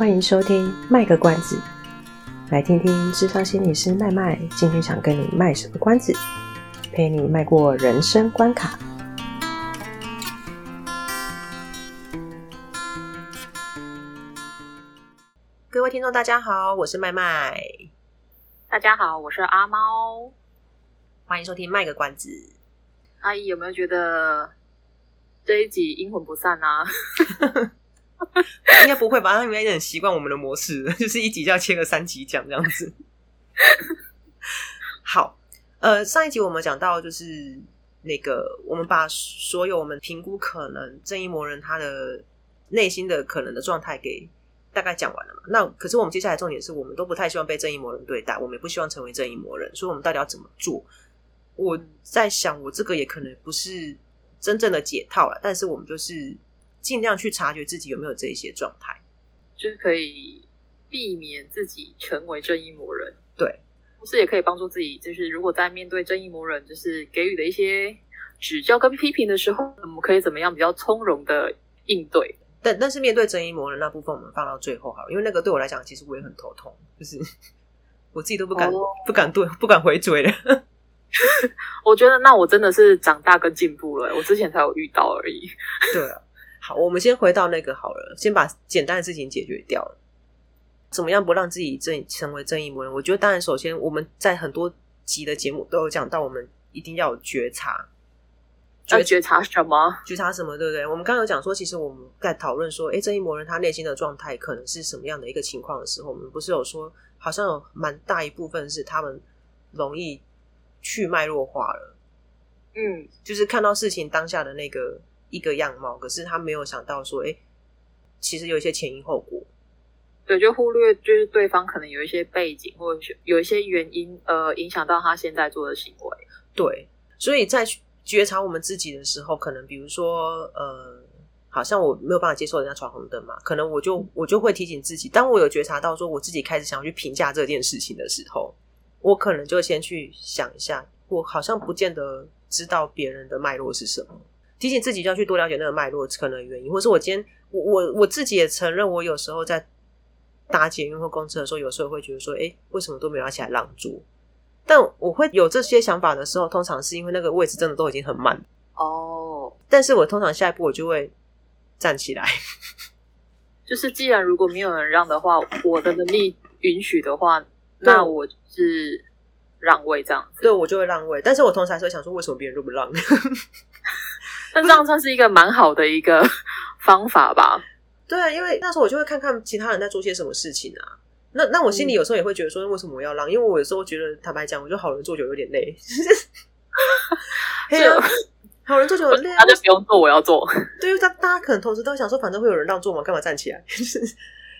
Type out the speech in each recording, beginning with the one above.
欢迎收听卖个关子，来听听智商心理师麦麦今天想跟你卖什么关子，陪你迈过人生关卡。各位听众，大家好，我是麦麦。大家好，我是阿猫。欢迎收听卖个关子。阿姨有没有觉得这一集阴魂不散啊？应该不会吧？他应该很习惯我们的模式，就是一集就要切个三集讲这样子。好，呃，上一集我们讲到就是那个，我们把所有我们评估可能正义魔人他的内心的可能的状态给大概讲完了嘛。那可是我们接下来重点是我们都不太希望被正义魔人对待，我们也不希望成为正义魔人，所以我们到底要怎么做？我在想，我这个也可能不是真正的解套了，但是我们就是。尽量去察觉自己有没有这一些状态，就是可以避免自己成为正义魔人。对，同时也可以帮助自己，就是如果在面对正义魔人，就是给予的一些指教跟批评的时候，我们可以怎么样比较从容的应对？但但是面对正义魔人那部分，我们放到最后好了，因为那个对我来讲，其实我也很头痛，就是 我自己都不敢、oh. 不敢对 不敢回嘴了。我觉得那我真的是长大跟进步了，我之前才有遇到而已。对啊。好，我们先回到那个好了，先把简单的事情解决掉了。怎么样不让自己正成为正义魔人？我觉得，当然，首先我们在很多集的节目都有讲到，我们一定要有觉察。要觉察什么？觉察什么？对不对？我们刚刚有讲说，其实我们在讨论说，哎，正义魔人他内心的状态可能是什么样的一个情况的时候，我们不是有说，好像有蛮大一部分是他们容易去脉络化了。嗯，就是看到事情当下的那个。一个样貌，可是他没有想到说，哎，其实有一些前因后果，对，就忽略就是对方可能有一些背景，或者是有一些原因，呃，影响到他现在做的行为。对，所以在觉察我们自己的时候，可能比如说，呃，好像我没有办法接受人家闯红灯嘛，可能我就我就会提醒自己，当我有觉察到说我自己开始想要去评价这件事情的时候，我可能就先去想一下，我好像不见得知道别人的脉络是什么。提醒自己就要去多了解那个脉络可能原因，或是我今天我我我自己也承认，我有时候在搭捷运或公车的时候，有时候会觉得说，哎，为什么都没有要起来让座？但我会有这些想法的时候，通常是因为那个位置真的都已经很满哦。Oh. 但是我通常下一步我就会站起来，就是既然如果没有人让的话，我的能力允许的话，那我是让位这样子。对，我就会让位。但是我同时还是会想说，为什么别人都不让？但这样算是一个蛮好的一个方法吧？对啊，因为那时候我就会看看其他人在做些什么事情啊。那那我心里有时候也会觉得说，为什么我要让？因为我有时候觉得，坦白讲，我觉得好人做久有点累。好人做久很累，他就不用做，我要做。对于大大家可能同时都想说，反正会有人让座嘛，干嘛站起来？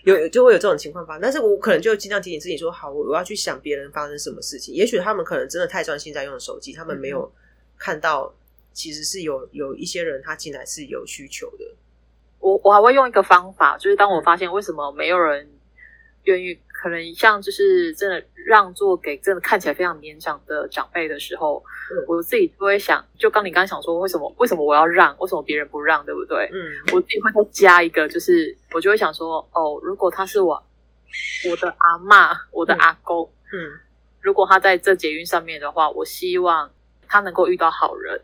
有就会有这种情况发生。但是我可能就尽量提醒自己说，好，我我要去想别人发生什么事情。也许他们可能真的太专心在用手机，他们没有看到。其实是有有一些人他进来是有需求的。我我还会用一个方法，就是当我发现为什么没有人愿意，可能像就是真的让座给真的看起来非常年长的长辈的时候，嗯、我自己就会想，就刚你刚刚想说为什么为什么我要让，为什么别人不让，对不对？嗯，我自己会再加一个，就是我就会想说，哦，如果他是我我的阿嬷，我的阿公，嗯，嗯如果他在这捷运上面的话，我希望他能够遇到好人。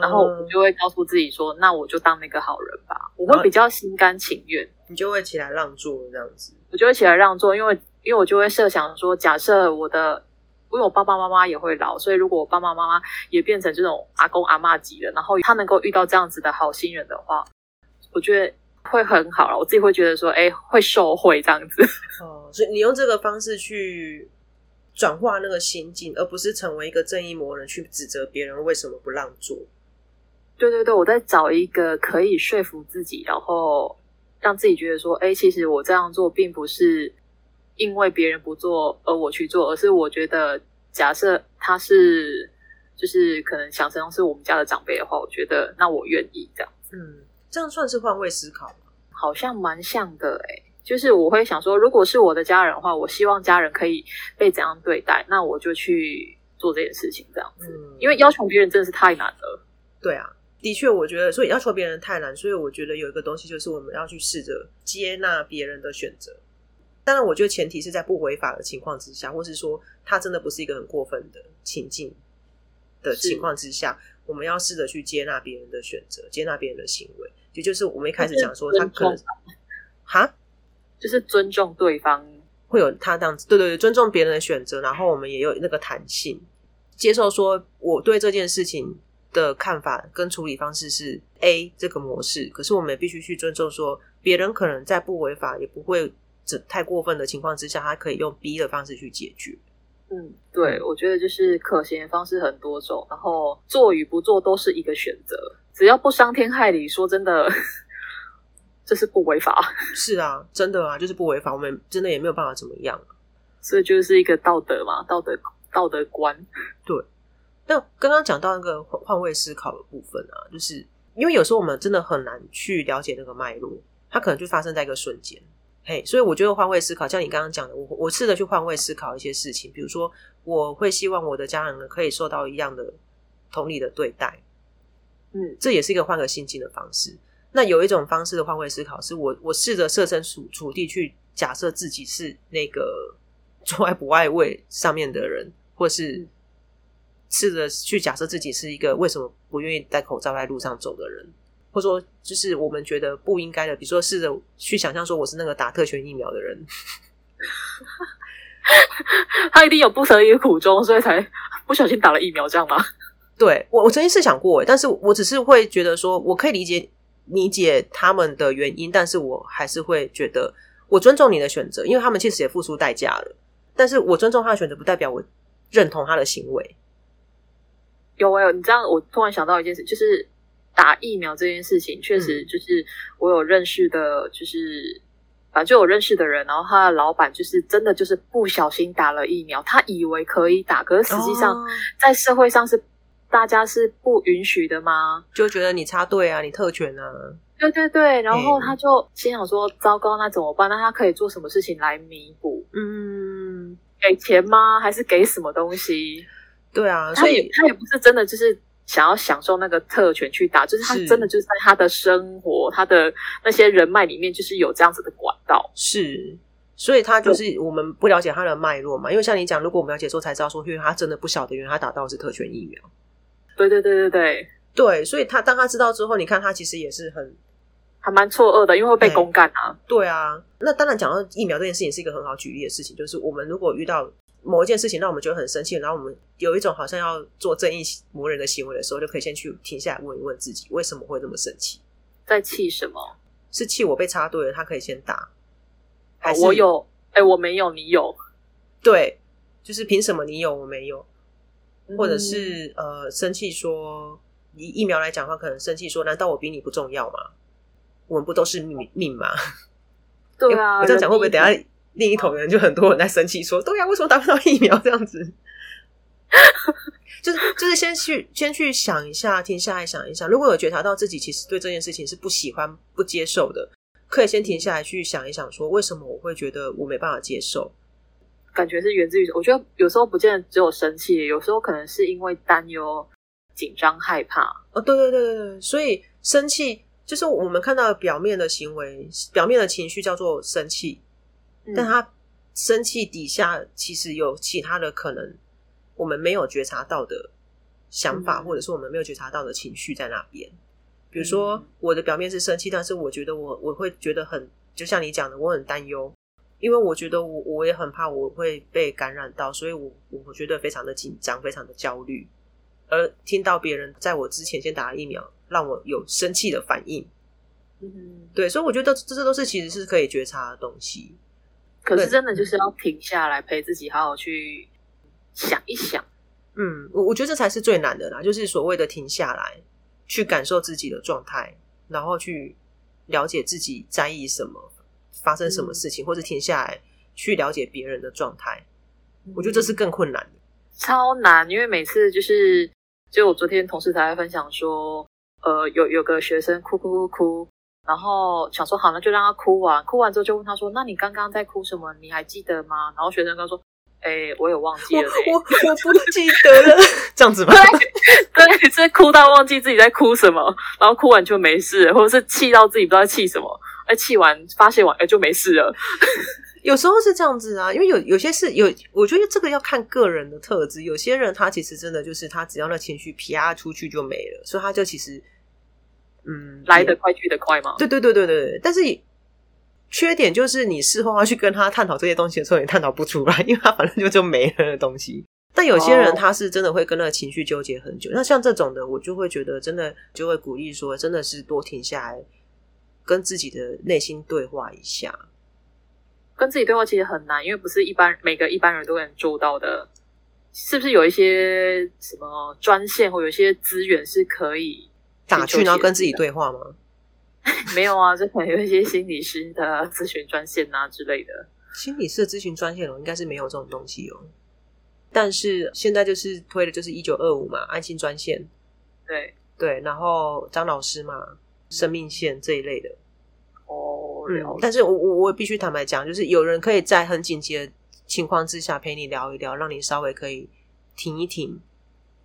然后我就会告诉自己说：“那我就当那个好人吧。”我会比较心甘情愿，你就会起来让座这样子。我就会起来让座，因为因为我就会设想说，假设我的，因为我爸爸妈妈也会老，所以如果我爸爸妈妈也变成这种阿公阿妈级的，然后他能够遇到这样子的好心人的话，我觉得会很好了。我自己会觉得说：“哎，会受惠这样子。”哦，所以你用这个方式去。转化那个心境，而不是成为一个正义魔人去指责别人为什么不让座。对对对，我在找一个可以说服自己，然后让自己觉得说，哎，其实我这样做并不是因为别人不做而我去做，而是我觉得，假设他是就是可能想成是我们家的长辈的话，我觉得那我愿意这样。嗯，这样算是换位思考吗？好像蛮像的诶就是我会想说，如果是我的家人的话，我希望家人可以被怎样对待，那我就去做这件事情，这样子。嗯，因为要求别人真的是太难了。对啊，的确，我觉得，所以要求别人太难。所以我觉得有一个东西，就是我们要去试着接纳别人的选择。当然，我觉得前提是在不违法的情况之下，或是说他真的不是一个很过分的情境的情况之下，我们要试着去接纳别人的选择，接纳别人的行为。也就是我们一开始讲说，他可能哈，就是尊重对方，会有他这样子，对对对，尊重别人的选择，然后我们也有那个弹性，接受说我对这件事情的看法跟处理方式是 A 这个模式，可是我们也必须去尊重说，别人可能在不违法也不会太过分的情况之下，他可以用 B 的方式去解决。嗯，对，我觉得就是可行的方式很多种，然后做与不做都是一个选择，只要不伤天害理。说真的，这是不违法。是啊，真的啊，就是不违法，我们真的也没有办法怎么样。所以就是一个道德嘛，道德道德观。对。那刚刚讲到那个换位思考的部分啊，就是因为有时候我们真的很难去了解那个脉络，它可能就发生在一个瞬间，嘿，所以我觉得换位思考，像你刚刚讲的，我我试着去换位思考一些事情，比如说我会希望我的家人呢可以受到一样的同理的对待，嗯，这也是一个换个心境的方式。那有一种方式的换位思考，是我我试着设身处处地去假设自己是那个 做爱不爱位上面的人，或是。试着去假设自己是一个为什么不愿意戴口罩在路上走的人，或者说就是我们觉得不应该的，比如说试着去想象说我是那个打特权疫苗的人，他一定有不得已的苦衷，所以才不小心打了疫苗，这样吗？对，我我曾经是想过，但是我只是会觉得说我可以理解理解他们的原因，但是我还是会觉得我尊重你的选择，因为他们其实也付出代价了，但是我尊重他的选择，不代表我认同他的行为。有哎，你知道，我突然想到一件事，就是打疫苗这件事情，确实就是我有认识的，就是反正就有认识的人，然后他的老板就是真的就是不小心打了疫苗，他以为可以打，可是实际上在社会上是大家是不允许的吗？就觉得你插队啊，你特权啊，对对对，然后他就心想说，糟糕，那怎么办？那他可以做什么事情来弥补？嗯，给钱吗？还是给什么东西？对啊，所以他也不是真的就是想要享受那个特权去打，就是他真的就是在他的生活、他的那些人脉里面，就是有这样子的管道。是，所以他就是我们不了解他的脉络嘛。因为像你讲，如果我们了解之后才知道说，因为他真的不晓得，原来他打到的是特权疫苗。对对对对对对，所以他当他知道之后，你看他其实也是很还蛮错愕的，因为会被公干啊。对啊，那当然讲到疫苗这件事情是一个很好举例的事情，就是我们如果遇到。某一件事情让我们觉得很生气，然后我们有一种好像要做正义魔人的行为的时候，就可以先去停下来问一问自己，为什么会这么生气？在气什么？是气我被插队了，他可以先打，还是我有？哎、欸，我没有，你有？对，就是凭什么你有我没有？或者是、嗯、呃，生气说以疫苗来讲的话，可能生气说，难道我比你不重要吗？我们不都是命命吗？对啊，我这样讲会不会等下？另一头人就很多人在生气，说：“对呀，为什么打不到疫苗？这样子，就是就是先去先去想一下，停下来想一想。如果有觉察到自己其实对这件事情是不喜欢、不接受的，可以先停下来去想一想，说为什么我会觉得我没办法接受？感觉是源自于，我觉得有时候不见得只有生气，有时候可能是因为担忧、紧张、害怕。哦，对对对对对，所以生气就是我们看到表面的行为、表面的情绪叫做生气。”但他生气底下其实有其他的可能，我们没有觉察到的想法，或者是我们没有觉察到的情绪在那边。比如说，我的表面是生气，但是我觉得我我会觉得很，就像你讲的，我很担忧，因为我觉得我我也很怕我会被感染到，所以我我觉得非常的紧张，非常的焦虑。而听到别人在我之前先打了疫苗，让我有生气的反应。嗯，对，所以我觉得这这都是其实是可以觉察的东西。可是真的就是要停下来陪自己好好去想一想，嗯，我我觉得这才是最难的啦，就是所谓的停下来去感受自己的状态，然后去了解自己在意什么，发生什么事情，嗯、或者停下来去了解别人的状态，我觉得这是更困难的，超难，因为每次就是就我昨天同事才在分享说，呃，有有个学生哭哭哭哭。然后想说好，那就让他哭完。哭完之后就问他说：“那你刚刚在哭什么？你还记得吗？”然后学生刚说：“哎、欸，我有忘记了、欸，我我，我不记得了，这样子吧？对，对，是哭到忘记自己在哭什么，然后哭完就没事，或者是气到自己不知道气什么，哎，气完发泄完，哎，就没事了。有时候是这样子啊，因为有有些事有，我觉得这个要看个人的特质。有些人他其实真的就是他只要那情绪啪出去就没了，所以他就其实，嗯，来得快去得快嘛。对对对对对，但是缺点就是你事后要去跟他探讨这些东西的时候，也探讨不出来，因为他反正就就没了的东西。但有些人他是真的会跟那个情绪纠结很久，那像这种的，我就会觉得真的就会鼓励说，真的是多停下来，跟自己的内心对话一下。跟自己对话其实很难，因为不是一般每个一般人都能做到的。是不是有一些什么专线或有一些资源是可以打去，然后跟自己对话吗？没有啊，这可能有一些心理师的咨询专线啊之类的。心理师的咨询专线哦，应该是没有这种东西哦。但是现在就是推的就是一九二五嘛，安心专线。对对，然后张老师嘛，生命线这一类的。哦嗯，但是我我我必须坦白讲，就是有人可以在很紧急的情况之下陪你聊一聊，让你稍微可以停一停，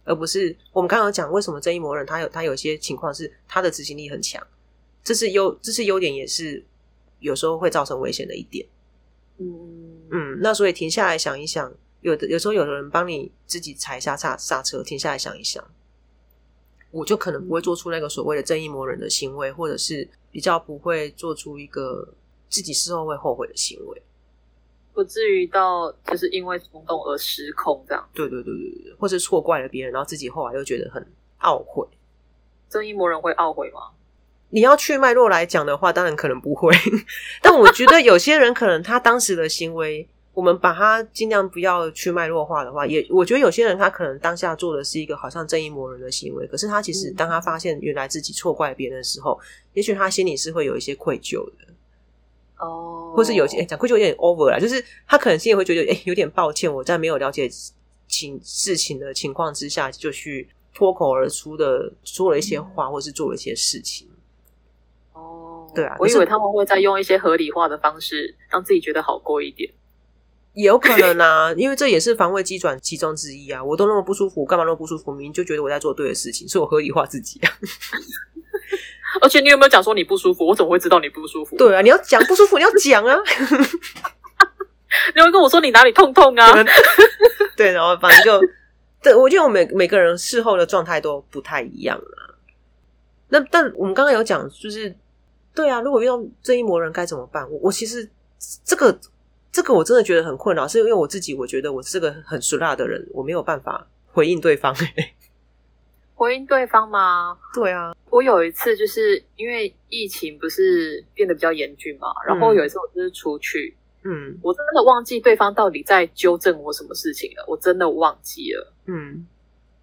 而不是我们刚刚讲为什么正义魔人他有他有些情况是他的执行力很强，这是优这是优点，也是有时候会造成危险的一点。嗯嗯，那所以停下来想一想，有的有时候有的人帮你自己踩一下刹刹车，停下来想一想。我就可能不会做出那个所谓的正义魔人的行为，或者是比较不会做出一个自己事后会后悔的行为，不至于到就是因为冲动而失控这样。对对对对对，或是错怪了别人，然后自己后来又觉得很懊悔。正义魔人会懊悔吗？你要去脉络来讲的话，当然可能不会，但我觉得有些人可能他当时的行为。我们把它尽量不要去脉络化的话，也我觉得有些人他可能当下做的是一个好像正义魔人的行为，可是他其实当他发现原来自己错怪别人的时候，也许他心里是会有一些愧疚的哦，或是有些讲愧疚有点 over 了，就是他可能心里会觉得哎有点抱歉，我在没有了解情事情的情况之下就去脱口而出的说了一些话，或是做了一些事情。哦，对啊，我以为他们会再用一些合理化的方式让自己觉得好过一点。也有可能啊，因为这也是防卫机转其中之一啊。我都那么不舒服，干嘛那么不舒服？明明就觉得我在做对的事情，所以我合理化自己啊。而且你有没有讲说你不舒服？我怎么会知道你不舒服？对啊，你要讲不舒服，你要讲啊。你会跟我说你哪里痛痛啊？对，然后反正就，对，我觉得我每每个人事后的状态都不太一样啊。那但我们刚刚有讲，就是对啊，如果遇到这一魔人该怎么办？我我其实这个。这个我真的觉得很困扰，是因为我自己，我觉得我是个很俗辣的人，我没有办法回应对方。回应对方吗？对啊，我有一次就是因为疫情不是变得比较严峻嘛，然后有一次我就是出去，嗯，我真的忘记对方到底在纠正我什么事情了，我真的忘记了，嗯，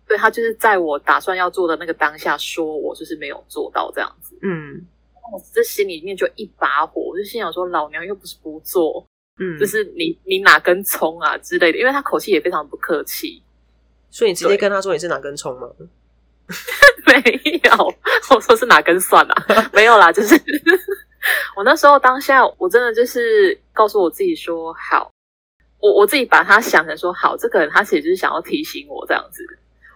对，他就是在我打算要做的那个当下说我就是没有做到这样子，嗯，我这心里面就一把火，我就心想说老娘又不是不做。嗯，就是你你哪根葱啊之类的，因为他口气也非常不客气，所以你直接跟他说你是哪根葱吗？没有，我说是哪根蒜啊？没有啦，就是 我那时候当下我真的就是告诉我自己说好，我我自己把他想成说好，这个人他其实就是想要提醒我这样子，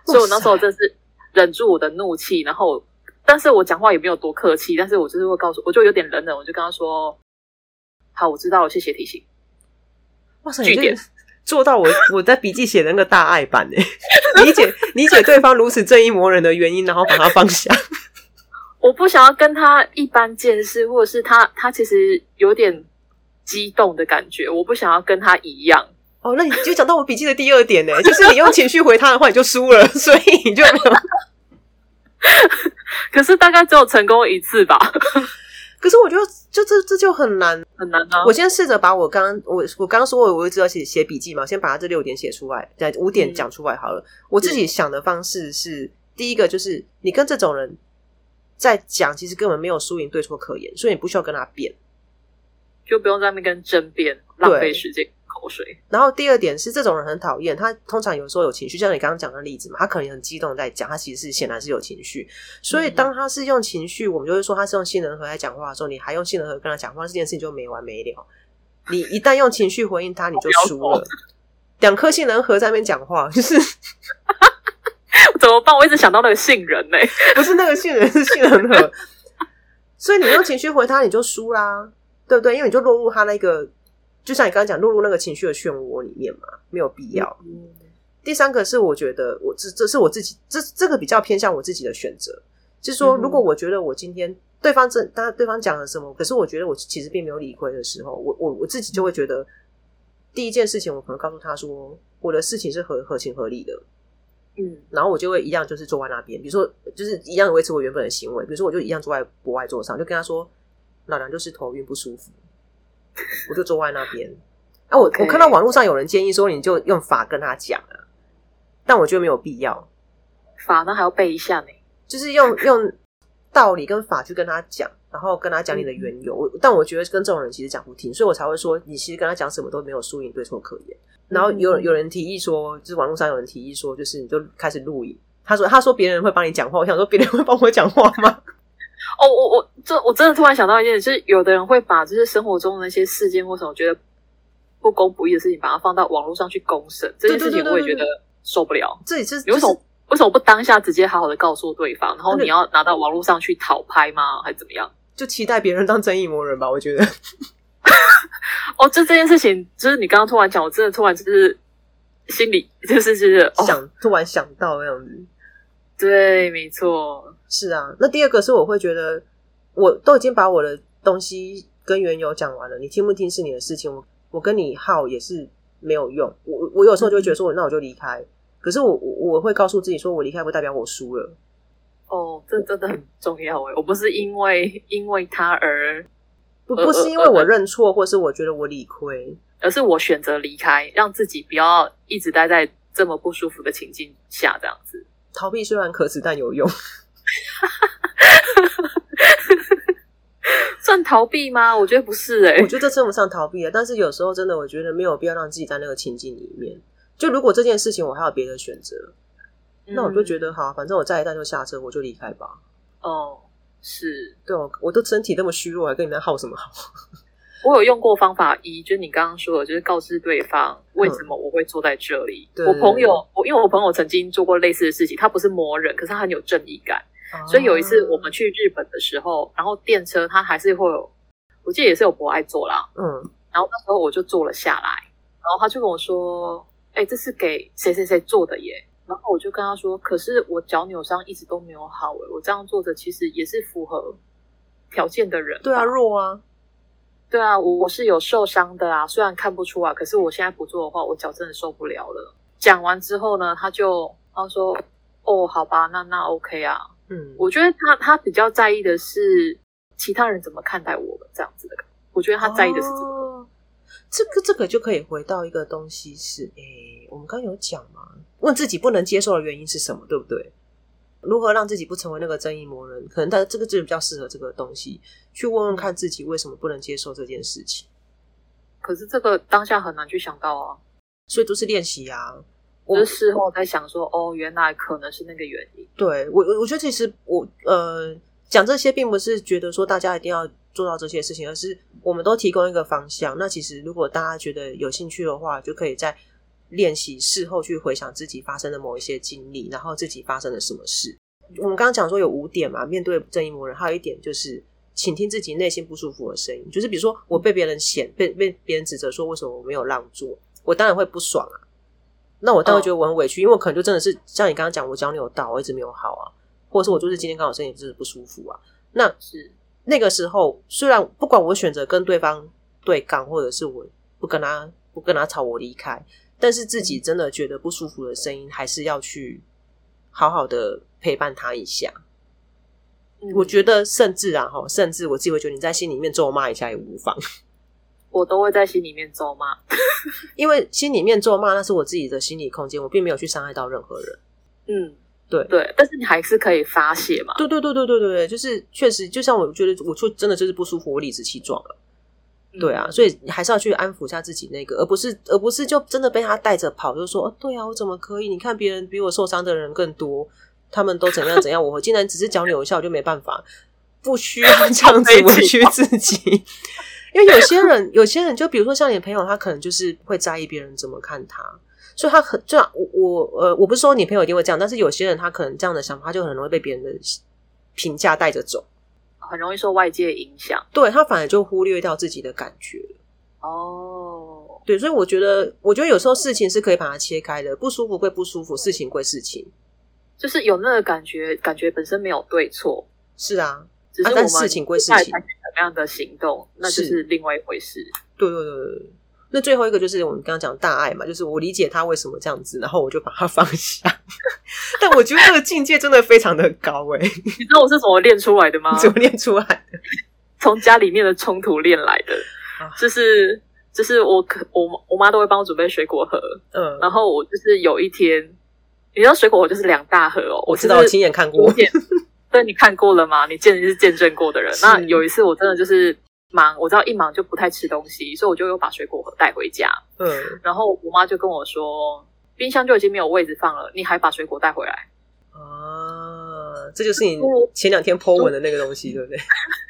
所以我那时候真是忍住我的怒气，然后但是我讲话也没有多客气，但是我就是会告诉，我就有点冷冷，我就跟他说。好，我知道了，谢谢提醒。做到我 我在笔记写的那个大爱版诶，理解理解对方如此正义魔人的原因，然后把他放下。我不想要跟他一般见识，或者是他他其实有点激动的感觉，我不想要跟他一样。哦，那你就讲到我笔记的第二点呢，就是你用情绪回他的话，你就输了，所以你就没有。可是大概只有成功一次吧。可是我觉得，就这这就很难很难啊！我先试着把我刚刚我我刚刚说我我一直要写写笔记嘛，先把它这六点写出来，在五点讲出来好了。嗯、我自己想的方式是，是第一个就是你跟这种人在讲，其实根本没有输赢对错可言，所以你不需要跟他辩，就不用在那边跟争辩，浪费时间。口水。然后第二点是，这种人很讨厌，他通常有时候有情绪，像你刚刚讲的例子嘛，他可能很激动在讲，他其实是显然是有情绪。所以当他是用情绪，我们就会说他是用杏仁核在讲话的时候，你还用杏仁核跟他讲话，这件事情就没完没了。你一旦用情绪回应他，你就输了。两颗杏仁核在那边讲话，就是 怎么办？我一直想到那个杏仁呢、欸，不是那个杏仁，是杏仁核。所以你用情绪回他，你就输啦，对不对？因为你就落入他那个，就像你刚刚讲，落入那个情绪的漩涡里面嘛，没有必要。嗯、第三个是，我觉得我这这是我自己，这这个比较偏向我自己的选择，就是说，如果我觉得我今天对方这，当对方讲了什么，可是我觉得我其实并没有理亏的时候，我我我自己就会觉得。第一件事情，我可能告诉他说，我的事情是合合情合理的，嗯，然后我就会一样，就是坐在那边，比如说，就是一样维持我原本的行为，比如说，我就一样坐在博爱座上，就跟他说，老娘就是头晕不舒服，我就坐在那边。啊，我.我看到网络上有人建议说，你就用法跟他讲啊，但我觉得没有必要，法呢还要背一下呢，就是用用道理跟法去跟他讲。然后跟他讲你的缘由，嗯、但我觉得跟这种人其实讲不听，所以我才会说，你其实跟他讲什么都没有输赢对错可言。然后有有人提议说，就是网络上有人提议说，就是你就开始录影。他说他说别人会帮你讲话，我想说别人会帮我讲话吗？哦，我我这我真的突然想到一件事，就是有的人会把就是生活中的那些事件或什么觉得不公不义的事情，把它放到网络上去公审，这件事情我也觉得受不了。这里是有种。为什么不当下直接好好的告诉对方，然后你要拿到网络上去讨拍吗？还是怎么样？就期待别人当正义魔人吧，我觉得。哦，就这件事情，就是你刚刚突然讲，我真的突然就是心里就是就是想、哦、突然想到那样子。对，没错，是啊。那第二个是我会觉得，我都已经把我的东西跟原由讲完了，你听不听是你的事情，我我跟你耗也是没有用。我我有时候就会觉得说，嗯、那我就离开。可是我我会告诉自己说，我离开不代表我输了。哦，这真的很重要诶，我不是因为因为他而不不是因为我认错，或是我觉得我理亏，而是我选择离开，让自己不要一直待在这么不舒服的情境下，这样子。逃避虽然可耻，但有用。算逃避吗？我觉得不是诶，我觉得这称不上逃避啊。但是有时候真的，我觉得没有必要让自己在那个情境里面。就如果这件事情我还有别的选择，嗯、那我就觉得好，反正我再一站就下车，我就离开吧。哦，是，对哦，我都身体那么虚弱，还跟你们耗什么耗？我有用过方法一，就是你刚刚说的，就是告知对方为什么我会坐在这里。嗯、我朋友，我因为我朋友曾经做过类似的事情，他不是魔人，可是他很有正义感，啊、所以有一次我们去日本的时候，然后电车它还是会有，我记得也是有博爱坐啦，嗯，然后那时候我就坐了下来，然后他就跟我说。哎，这是给谁谁谁坐的耶？然后我就跟他说，可是我脚扭伤一直都没有好诶，我这样坐着其实也是符合条件的人。对啊，弱啊，对啊，我我是有受伤的啊，虽然看不出啊，可是我现在不做的话，我脚真的受不了了。讲完之后呢，他就他说，哦，好吧，那那 OK 啊，嗯，我觉得他他比较在意的是其他人怎么看待我们这样子的，我觉得他在意的是这个。哦这个这个就可以回到一个东西是，诶，我们刚刚有讲嘛，问自己不能接受的原因是什么，对不对？如何让自己不成为那个正义魔人？可能他这个就比较适合这个东西，去问问看自己为什么不能接受这件事情。可是这个当下很难去想到啊，所以都是练习啊。我是事后在想说，哦，原来可能是那个原因。对，我，我觉得其实我呃讲这些，并不是觉得说大家一定要。做到这些事情，而是我们都提供一个方向。那其实，如果大家觉得有兴趣的话，就可以在练习事后去回想自己发生的某一些经历，然后自己发生了什么事。我们刚刚讲说有五点嘛，面对正义魔人，还有一点就是请听自己内心不舒服的声音。就是比如说，我被别人嫌，被被别人指责说为什么我没有让座，我当然会不爽啊。那我当然觉得我很委屈，因为我可能就真的是像你刚刚讲，我脚扭到，我一直没有好啊，或者是我就是今天刚好身体就是不舒服啊。那是。那个时候，虽然不管我选择跟对方对杠，或者是我不跟他不跟他吵，我离开，但是自己真的觉得不舒服的声音，还是要去好好的陪伴他一下。嗯、我觉得，甚至啊，哈，甚至我自己会觉得你在心里面咒骂一下也无妨。我都会在心里面咒骂，因为心里面咒骂那是我自己的心理空间，我并没有去伤害到任何人。嗯。对对，但是你还是可以发泄嘛。对对对对对对对，就是确实，就像我觉得，我就真的就是不舒服，我理直气壮了。嗯、对啊，所以你还是要去安抚一下自己那个，而不是而不是就真的被他带着跑，就说哦，对啊，我怎么可以？你看别人比我受伤的人更多，他们都怎样怎样，我竟然只是脚扭一下我就没办法，不需要这样子委屈自己。因为有些人，有些人就比如说像你的朋友，他可能就是会在意别人怎么看他。所以他很这样，我我呃，我不是说你朋友一定会这样，但是有些人他可能这样的想法，他就很容易被别人的评价带着走，很容易受外界影响。对，他反而就忽略掉自己的感觉。哦，对，所以我觉得，我觉得有时候事情是可以把它切开的，不舒服归不舒服，事情归事情，就是有那个感觉，感觉本身没有对错。是啊，只是我们事情归事情，什么样的行动，那就是另外一回事。对对对对。那最后一个就是我们刚刚讲大爱嘛，就是我理解他为什么这样子，然后我就把他放下。但我觉得这个境界真的非常的高哎、欸、你知道我是怎么练出来的吗？怎么练出来的？从家里面的冲突练来的。就是就是我可我我妈都会帮我准备水果盒，嗯，然后我就是有一天，你知道水果盒就是两大盒哦，我知道，我亲眼看过。对，你看过了吗？你见你是见证过的人。那有一次我真的就是。忙，我知道一忙就不太吃东西，所以我就又把水果盒带回家。嗯，然后我妈就跟我说，冰箱就已经没有位置放了，你还把水果带回来？啊，这就是你前两天 po 文的那个东西，对不对？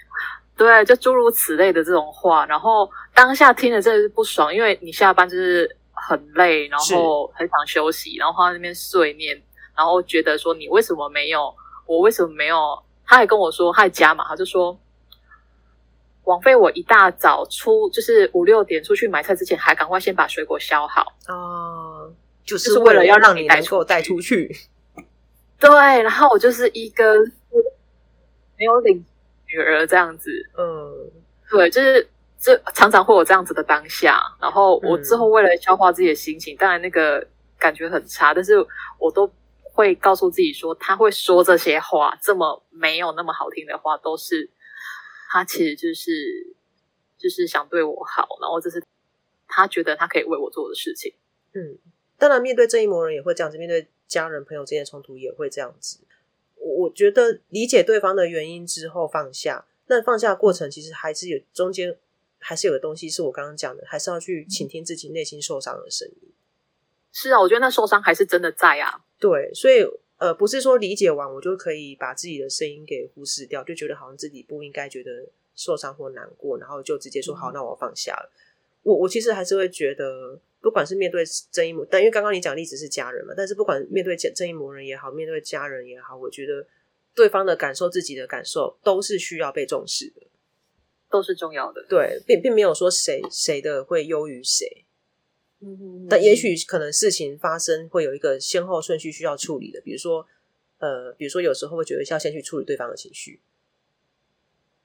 对，就诸如此类的这种话，然后当下听了真的是不爽，因为你下班就是很累，然后很想休息，然后放在那边碎念，然后觉得说你为什么没有，我为什么没有？他还跟我说，他还加嘛，他就说。枉费我一大早出，就是五六点出去买菜之前，还赶快先把水果削好哦，就是为了要让你能够带出去。对，然后我就是一个没有领女儿这样子，嗯，对，就是这常常会有这样子的当下。然后我之后为了消化自己的心情，嗯、当然那个感觉很差，但是我都会告诉自己说，他会说这些话，这么没有那么好听的话，都是。他其实就是就是想对我好，然后这是他觉得他可以为我做的事情。嗯，当然，面对正义魔人也会这样子，面对家人朋友之间的冲突也会这样子。我我觉得理解对方的原因之后放下，那放下过程其实还是有中间还是有个东西是我刚刚讲的，还是要去倾听自己内心受伤的声音。是啊，我觉得那受伤还是真的在啊。对，所以。呃，不是说理解完我就可以把自己的声音给忽视掉，就觉得好像自己不应该觉得受伤或难过，然后就直接说好，那我放下了。我我其实还是会觉得，不管是面对正义魔，但因为刚刚你讲的例子是家人嘛，但是不管面对正义魔人也好，面对家人也好，我觉得对方的感受、自己的感受都是需要被重视的，都是重要的。对，并并没有说谁谁的会优于谁。嗯，但也许可能事情发生会有一个先后顺序需要处理的，比如说，呃，比如说有时候会觉得要先去处理对方的情绪，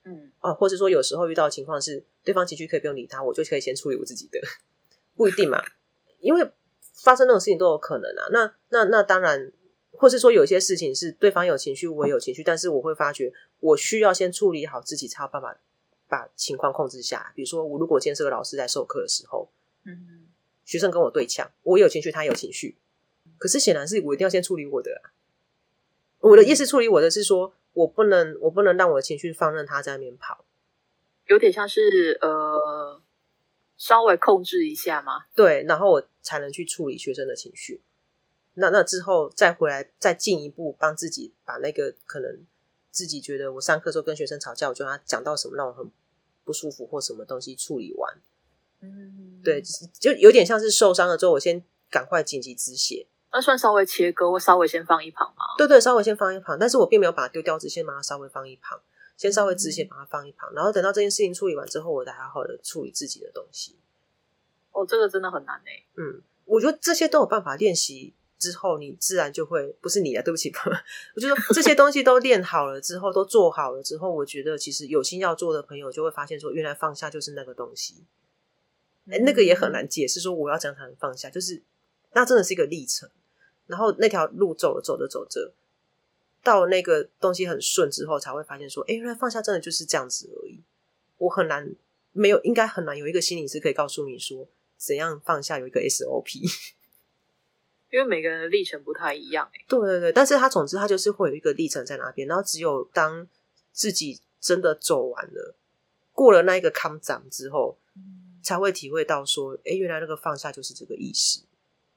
嗯，啊，或者说有时候遇到的情况是对方情绪可以不用理他，我就可以先处理我自己的，不一定嘛，因为发生那种事情都有可能啊。那那那当然，或是说有些事情是对方有情绪，我也有情绪，但是我会发觉我需要先处理好自己，才有办法把情况控制下来。比如说，我如果今天是个老师在授课的时候，嗯。学生跟我对呛，我有情绪，他有情绪，可是显然是我一定要先处理我的啊。我的意思，处理我的是说，我不能，我不能让我的情绪放任他在那边跑，有点像是呃，稍微控制一下嘛。对，然后我才能去处理学生的情绪。那那之后再回来，再进一步帮自己把那个可能自己觉得我上课时候跟学生吵架，我觉得他讲到什么让我很不舒服或什么东西处理完。嗯，对，就有点像是受伤了之后，我先赶快紧急止血。那算稍微切割，我稍微先放一旁吗？对对，稍微先放一旁。但是我并没有把它丢掉，只先把它稍微放一旁，先稍微止血，把它放一旁，嗯、然后等到这件事情处理完之后，我再好好的处理自己的东西。哦，这个真的很难诶。嗯，我觉得这些都有办法练习之后，你自然就会不是你啊，对不起，我就说这些东西都练好了之后，都做好了之后，我觉得其实有心要做的朋友就会发现说，原来放下就是那个东西。哎，那个也很难解释，说我要怎样才能放下，就是那真的是一个历程。然后那条路走着走着走着，到那个东西很顺之后，才会发现说，哎，原来放下真的就是这样子而已。我很难，没有，应该很难有一个心理师可以告诉你说怎样放下，有一个 SOP。因为每个人的历程不太一样，哎，对对对，但是他总之他就是会有一个历程在那边，然后只有当自己真的走完了，过了那一个坎站之后。才会体会到说，哎，原来那个放下就是这个意思，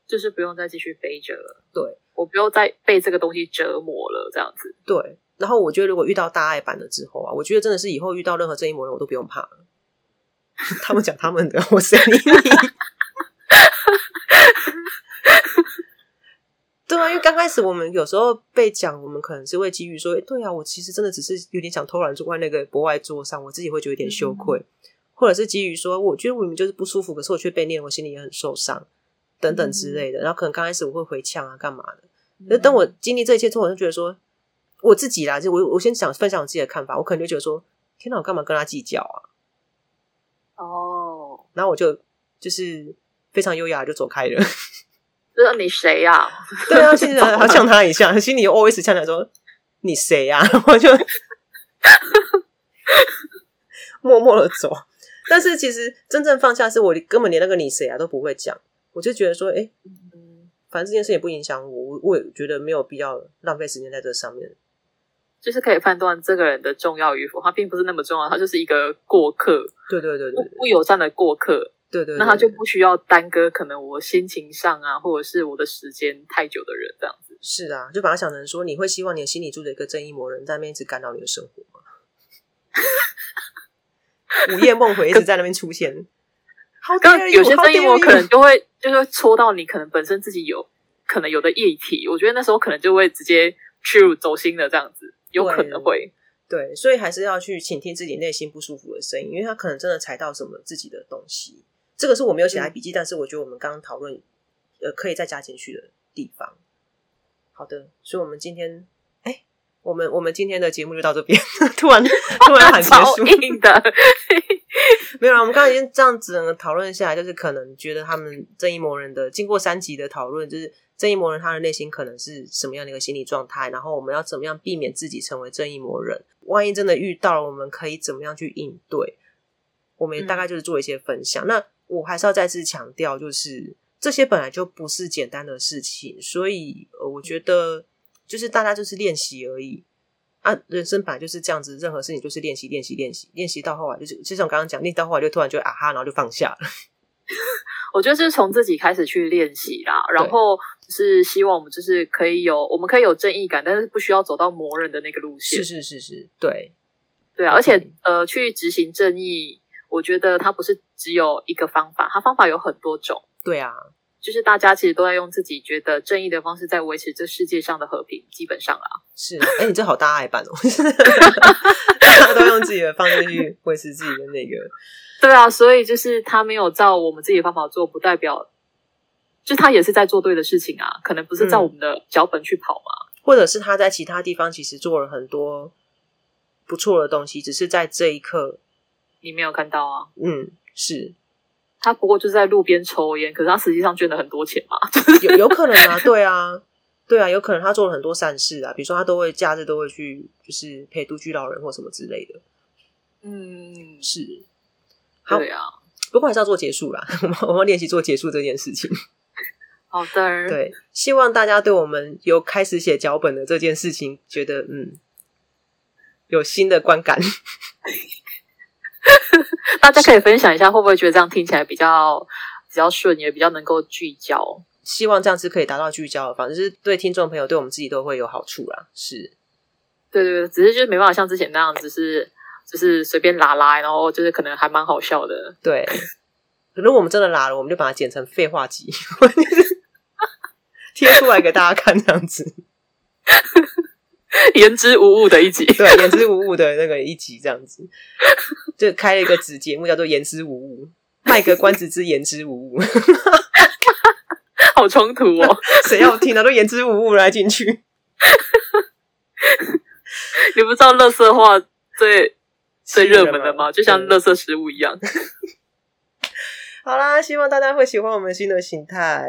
就是不用再继续背着了。对，我不用再被这个东西折磨了，这样子。对，然后我觉得如果遇到大爱版的之后啊，我觉得真的是以后遇到任何正义魔人，我都不用怕了。他们讲他们的，我谁理你？啊，因为刚开始我们有时候被讲，我们可能是会基于说，对啊，我其实真的只是有点想偷懒坐在那个博爱桌上，我自己会觉得有点羞愧，嗯、或者是基于说，我觉得我明明就是不舒服，可是我却被念，我心里也很受伤，等等之类的。嗯、然后可能刚开始我会回呛啊，干嘛的？那、嗯、等我经历这一切之后，我就觉得说，我自己啦，就我我先想分享我自己的看法，我可能就觉得说，天哪，我干嘛跟他计较啊？哦，然后我就就是非常优雅就走开了。知道你谁呀、啊？对啊，现在 好像他一下，心里 always 呛他说你谁呀、啊？我就 默默的走。但是其实真正放下，是我根本连那个你谁啊都不会讲。我就觉得说，哎、欸，反正这件事也不影响我，我也觉得没有必要浪费时间在这上面。就是可以判断这个人的重要与否，他并不是那么重要，他就是一个过客。对对对对，对，不友善的过客。对，对对，那他就不需要耽搁可能我心情上啊，或者是我的时间太久的人这样子。是啊，就把他想成说，你会希望你的心里住着一个正义魔人，在那边一直干扰你的生活吗？午夜梦回一直在那边出现。刚有些声音我可能就会就是会戳到你，可能本身自己有可能有的液体，我觉得那时候可能就会直接去入走心的这样子，有可能会对，所以还是要去倾听自己内心不舒服的声音，因为他可能真的踩到什么自己的东西。这个是我没有写在笔记，嗯、但是我觉得我们刚刚讨论，呃，可以再加进去的地方。好的，所以，我们今天，哎，我们我们今天的节目就到这边，突然突然喊结束，硬的，没有啦，我们刚刚已经这样子讨论下来，就是可能觉得他们正义魔人的经过三集的讨论，就是正义魔人他的内心可能是什么样的一个心理状态，然后我们要怎么样避免自己成为正义魔人，万一真的遇到了，我们可以怎么样去应对？我们大概就是做一些分享，嗯、那。我还是要再次强调，就是这些本来就不是简单的事情，所以呃，我觉得就是大家就是练习而已啊。人生本来就是这样子，任何事情就是练习，练习，练习，练习到后来就是，就像我刚刚讲，练到后来就突然就啊哈，然后就放下了。我觉得是从自己开始去练习啦，然后是希望我们就是可以有，我们可以有正义感，但是不需要走到磨人的那个路线。是是是是，对对啊，而且呃，去执行正义。我觉得它不是只有一个方法，它方法有很多种。对啊，就是大家其实都在用自己觉得正义的方式在维持这世界上的和平，基本上啊。是，哎、欸，你这好大爱版哦！大家都用自己的方式去维持自己的那个。对啊，所以就是他没有照我们自己的方法做，不代表就他也是在做对的事情啊。可能不是照我们的脚本去跑嘛，嗯、或者是他在其他地方其实做了很多不错的东西，只是在这一刻。你没有看到啊？嗯，是他不过就是在路边抽烟，可是他实际上捐了很多钱嘛，有有可能啊？对啊，对啊，有可能他做了很多善事啊，比如说他都会假日都会去，就是陪独居老人或什么之类的。嗯，是，好对啊。不过还是要做结束啦，我们我们练习做结束这件事情。好的，对，希望大家对我们有开始写脚本的这件事情，觉得嗯，有新的观感。大家可以分享一下，会不会觉得这样听起来比较比较顺，也比较能够聚焦？希望这样子可以达到聚焦的方式，就是对听众朋友、对我们自己都会有好处啦。是，对对对，只是就是没办法像之前那样，子是就是随便拉拉，然后就是可能还蛮好笑的。对，如果我们真的拉了，我们就把它剪成废话集，贴出来给大家看，这样子。言之无物的一集，对，言之无物的那个一集，这样子，就开了一个子节目，叫做“言之无物”，卖个关子之言之无物，好冲突哦！谁要听啊？都言之无物来进去。你不知道乐色话最最热门的吗？就像乐色食物一样。好啦，希望大家会喜欢我们新的形态。